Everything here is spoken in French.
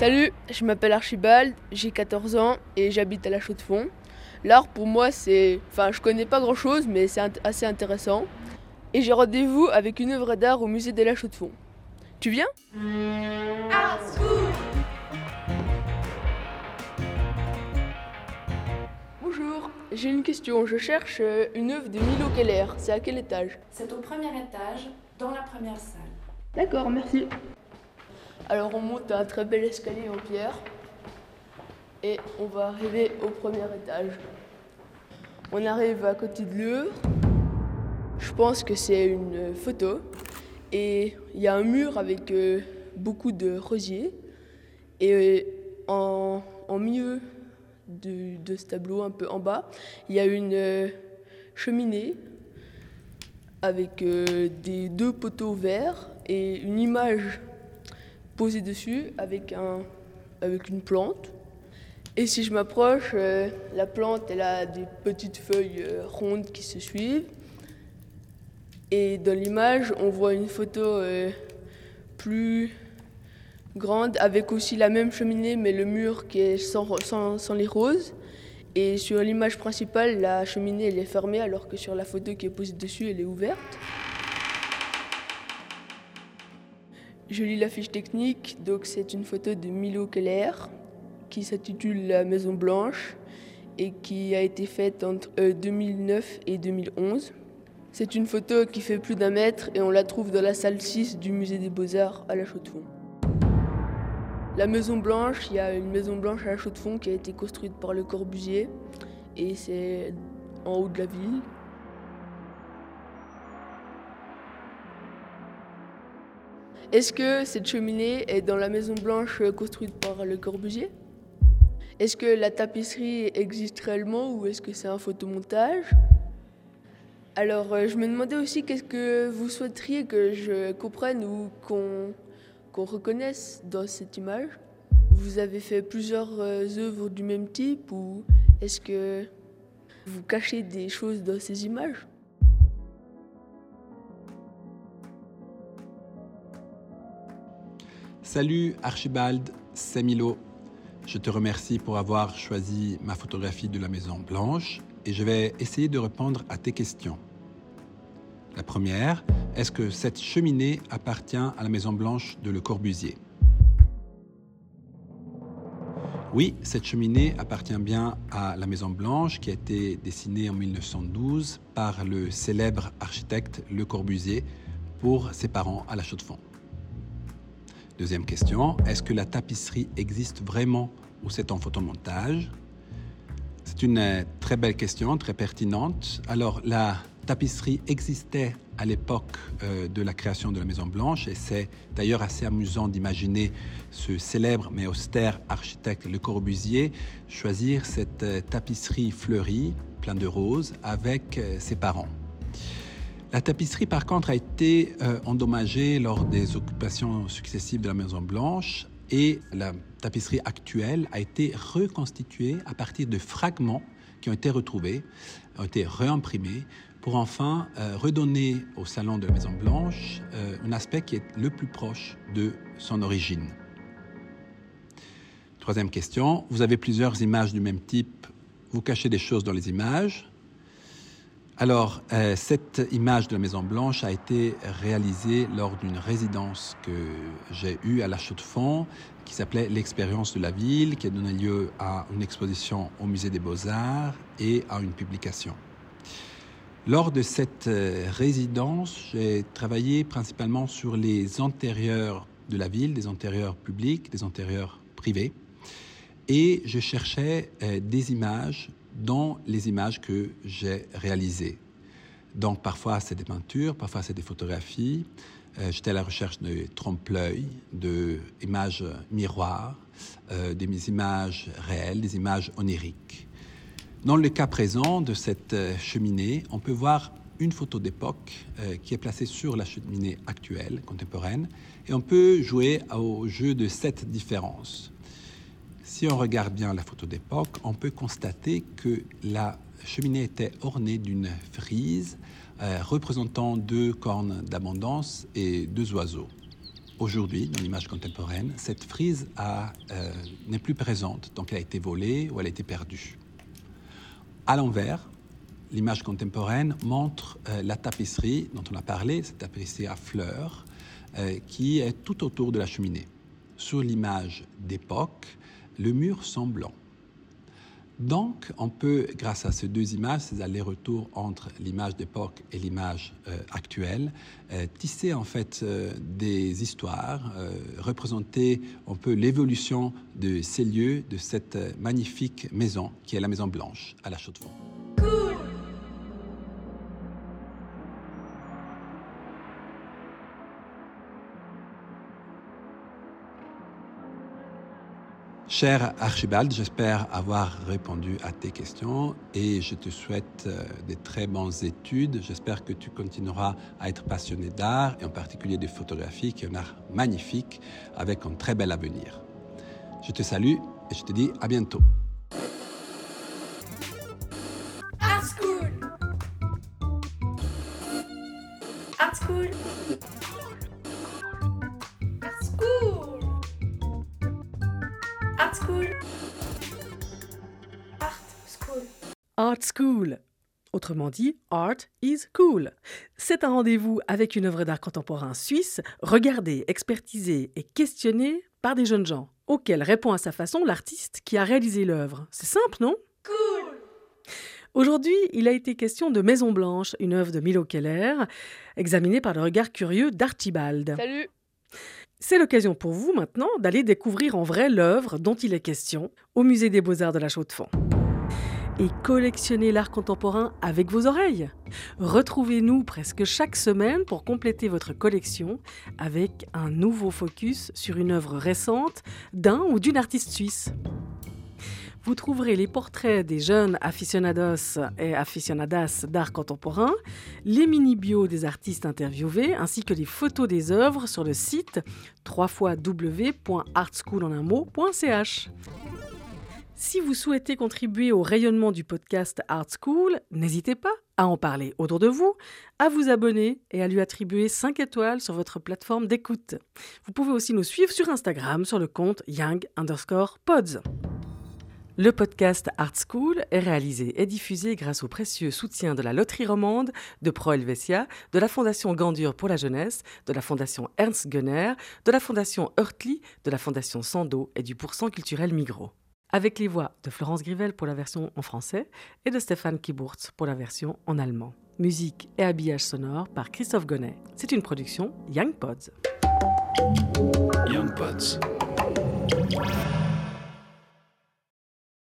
Salut, je m'appelle Archibald, j'ai 14 ans et j'habite à La Chaux-de-Fonds. L'art pour moi c'est... Enfin je connais pas grand chose mais c'est assez intéressant. Et j'ai rendez-vous avec une œuvre d'art au musée de La Chaux-de-Fonds. Tu viens? Bonjour, j'ai une question. Je cherche euh, une œuvre de Milo Keller. C'est à quel étage? C'est au premier étage, dans la première salle. D'accord, merci. Alors on monte un très bel escalier en pierre et on va arriver au premier étage. On arrive à côté de l'œuvre. Je pense que c'est une photo et il y a un mur avec euh, beaucoup de rosiers et euh, en, milieu de, ce tableau, un peu en bas, il y a une euh, cheminée avec des deux poteaux verts et une image posé dessus avec, un, avec une plante. Et si je m'approche, euh, la plante, elle a des petites feuilles euh, rondes qui se suivent. Et dans l'image, on voit une photo euh, plus grande avec aussi la même cheminée, mais le mur qui est sans, sans, sans les roses. Et sur l'image principale, la cheminée, elle est fermée, alors que sur la photo qui est posée dessus, elle est ouverte. Je lis la fiche technique, donc c'est une photo de Milo Keller qui s'intitule La Maison Blanche et qui a été faite entre 2009 euh, et 2011. C'est une photo qui fait plus d'un mètre et on la trouve dans la salle 6 du musée des Beaux-Arts à la Chaux-de-Fonds. La Maison Blanche, il y a une Maison Blanche à la Chaux-de-Fonds qui a été construite par Le Corbusier et c'est en haut de la ville. Est-ce que cette cheminée est dans la Maison Blanche construite par Le Corbusier? Est-ce que la tapisserie existe réellement ou est-ce que c'est un photomontage? Alors, euh, je me demandais aussi qu'est-ce que vous souhaiteriez que je comprenne ou qu'on reconnaisse dans cette image. Vous avez fait plusieurs euh, œuvres du même type ou est-ce que vous cachez des choses dans ces images? Salut Archibald, c'est Milo. Je te remercie pour avoir choisi ma photographie de la Maison Blanche et je vais essayer de répondre à tes questions. La première, est-ce que cette cheminée appartient à la Maison Blanche de Le Corbusier? Oui, cette cheminée appartient bien à la Maison Blanche qui a été dessinée en 1912 par le célèbre architecte Le Corbusier pour ses parents à la Chaux-de-Fonds. Deuxième question, est-ce que la tapisserie existe vraiment ou c'est en photomontage? C'est une euh, très belle question, très pertinente. Alors, la tapisserie existait à l'époque euh, de la création de la Maison Blanche et c'est d'ailleurs assez amusant d'imaginer ce célèbre mais austère architecte Le Corbusier choisir cette euh, tapisserie fleurie, pleine de roses, avec ses parents. La tapisserie, par contre, a été euh, endommagée lors des occupations successives de la Maison Blanche et la tapisserie actuelle a été reconstituée à partir de fragments qui ont été retrouvés, ont été réimprimés pour enfin euh, redonner au salon de la Maison Blanche euh, un aspect qui est le plus proche de son origine. Troisième question, vous avez plusieurs images du même type, vous cachez des choses dans les images, alors, euh, cette image de la Maison Blanche a été réalisée lors d'une résidence que j'ai eue à la Chaux-de-Fonds, qui s'appelait L'expérience de la ville, qui a donné lieu à une exposition au Musée des Beaux-Arts et à une publication. Lors de cette euh, résidence, j'ai travaillé principalement sur les antérieurs de la ville, des antérieurs publics, des antérieurs privés, et je cherchais euh, des images dans les images que j'ai réalisées. Donc parfois c'est des peintures, parfois c'est des photographies. Euh, j'étais à la recherche de trompe-l'œil, d'images miroirs, euh, des images réelles, des images oniriques. Dans le cas présent de cette euh, cheminée, on peut voir une photo d'époque qui est placée sur la cheminée actuelle, contemporaine, et on peut jouer au jeu de cette différence. Si on regarde bien la photo d'époque, on peut constater que la cheminée était ornée d'une frise euh, représentant deux cornes d'abondance et deux oiseaux. aujourd'hui dans l'image contemporaine, cette frise euh, n'est plus présente, donc elle a été volée ou elle a été perdue. À l'envers, l'image contemporaine montre euh, la tapisserie dont on a parlé, cette tapisserie à fleurs, qui est tout autour de la cheminée. Sur l'image d'époque, le mur semble blanc. Donc, on peut, grâce à ces deux images, ces allers-retours entre l'image d'époque et l'image euh, actuelle, euh, tisser en fait euh, des histoires, représenter un peu l'évolution de ces lieux, de cette magnifique maison qui est la Maison Blanche à la Chaux-de-Fonds. Cher Archibald, j'espère avoir répondu à tes questions et je te souhaite euh, des très bonnes études. J'espère que tu continueras à être passionné d'art et en particulier de photographie qui est un art magnifique avec un très bel avenir. Je te salue et je te dis à bientôt. Art School. Art School. Art School. Autrement dit, Art is cool. C'est un rendez-vous avec une œuvre d'art contemporain suisse, regardée, expertisée et questionnée par des jeunes gens, auxquels répond à sa façon l'artiste qui a réalisé l'œuvre. C'est simple, non? Cool Aujourd'hui, il a été question de Maison Blanche, une œuvre de Milo Keller, examinée par le regard curieux d'Archibald. Salut c'est l'occasion pour vous maintenant d'aller découvrir en vrai l'œuvre dont il est question au Musée des Beaux-Arts de la Chaux-de-Fonds. Et collectionner l'art contemporain avec vos oreilles. Retrouvez-nous presque chaque semaine pour compléter votre collection avec un nouveau focus sur une œuvre récente d'un ou d'une artiste suisse. Vous trouverez les portraits des jeunes aficionados et aficionadas d'art contemporain, les mini-bios des artistes interviewés, ainsi que les photos des œuvres sur le site www.artschoolonunmot.ch. Si vous souhaitez contribuer au rayonnement du podcast Art School, n'hésitez pas à en parler autour de vous, à vous abonner et à lui attribuer 5 étoiles sur votre plateforme d'écoute. Vous pouvez aussi nous suivre sur Instagram sur le compte young underscore pods. Le podcast Art School est réalisé et diffusé grâce au précieux soutien de la Loterie Romande, de Pro Helvetia, de la Fondation Gandur pour la jeunesse, de la Fondation Ernst Gunner, de la Fondation Hurtli, de la Fondation Sando et du Pourcent culturel Migros. Avec les voix de Florence Grivel pour la version en français et de Stéphane Kiburtz pour la version en allemand. Musique et habillage sonore par Christophe Gonnet. C'est une production Young Pods. Young Pods.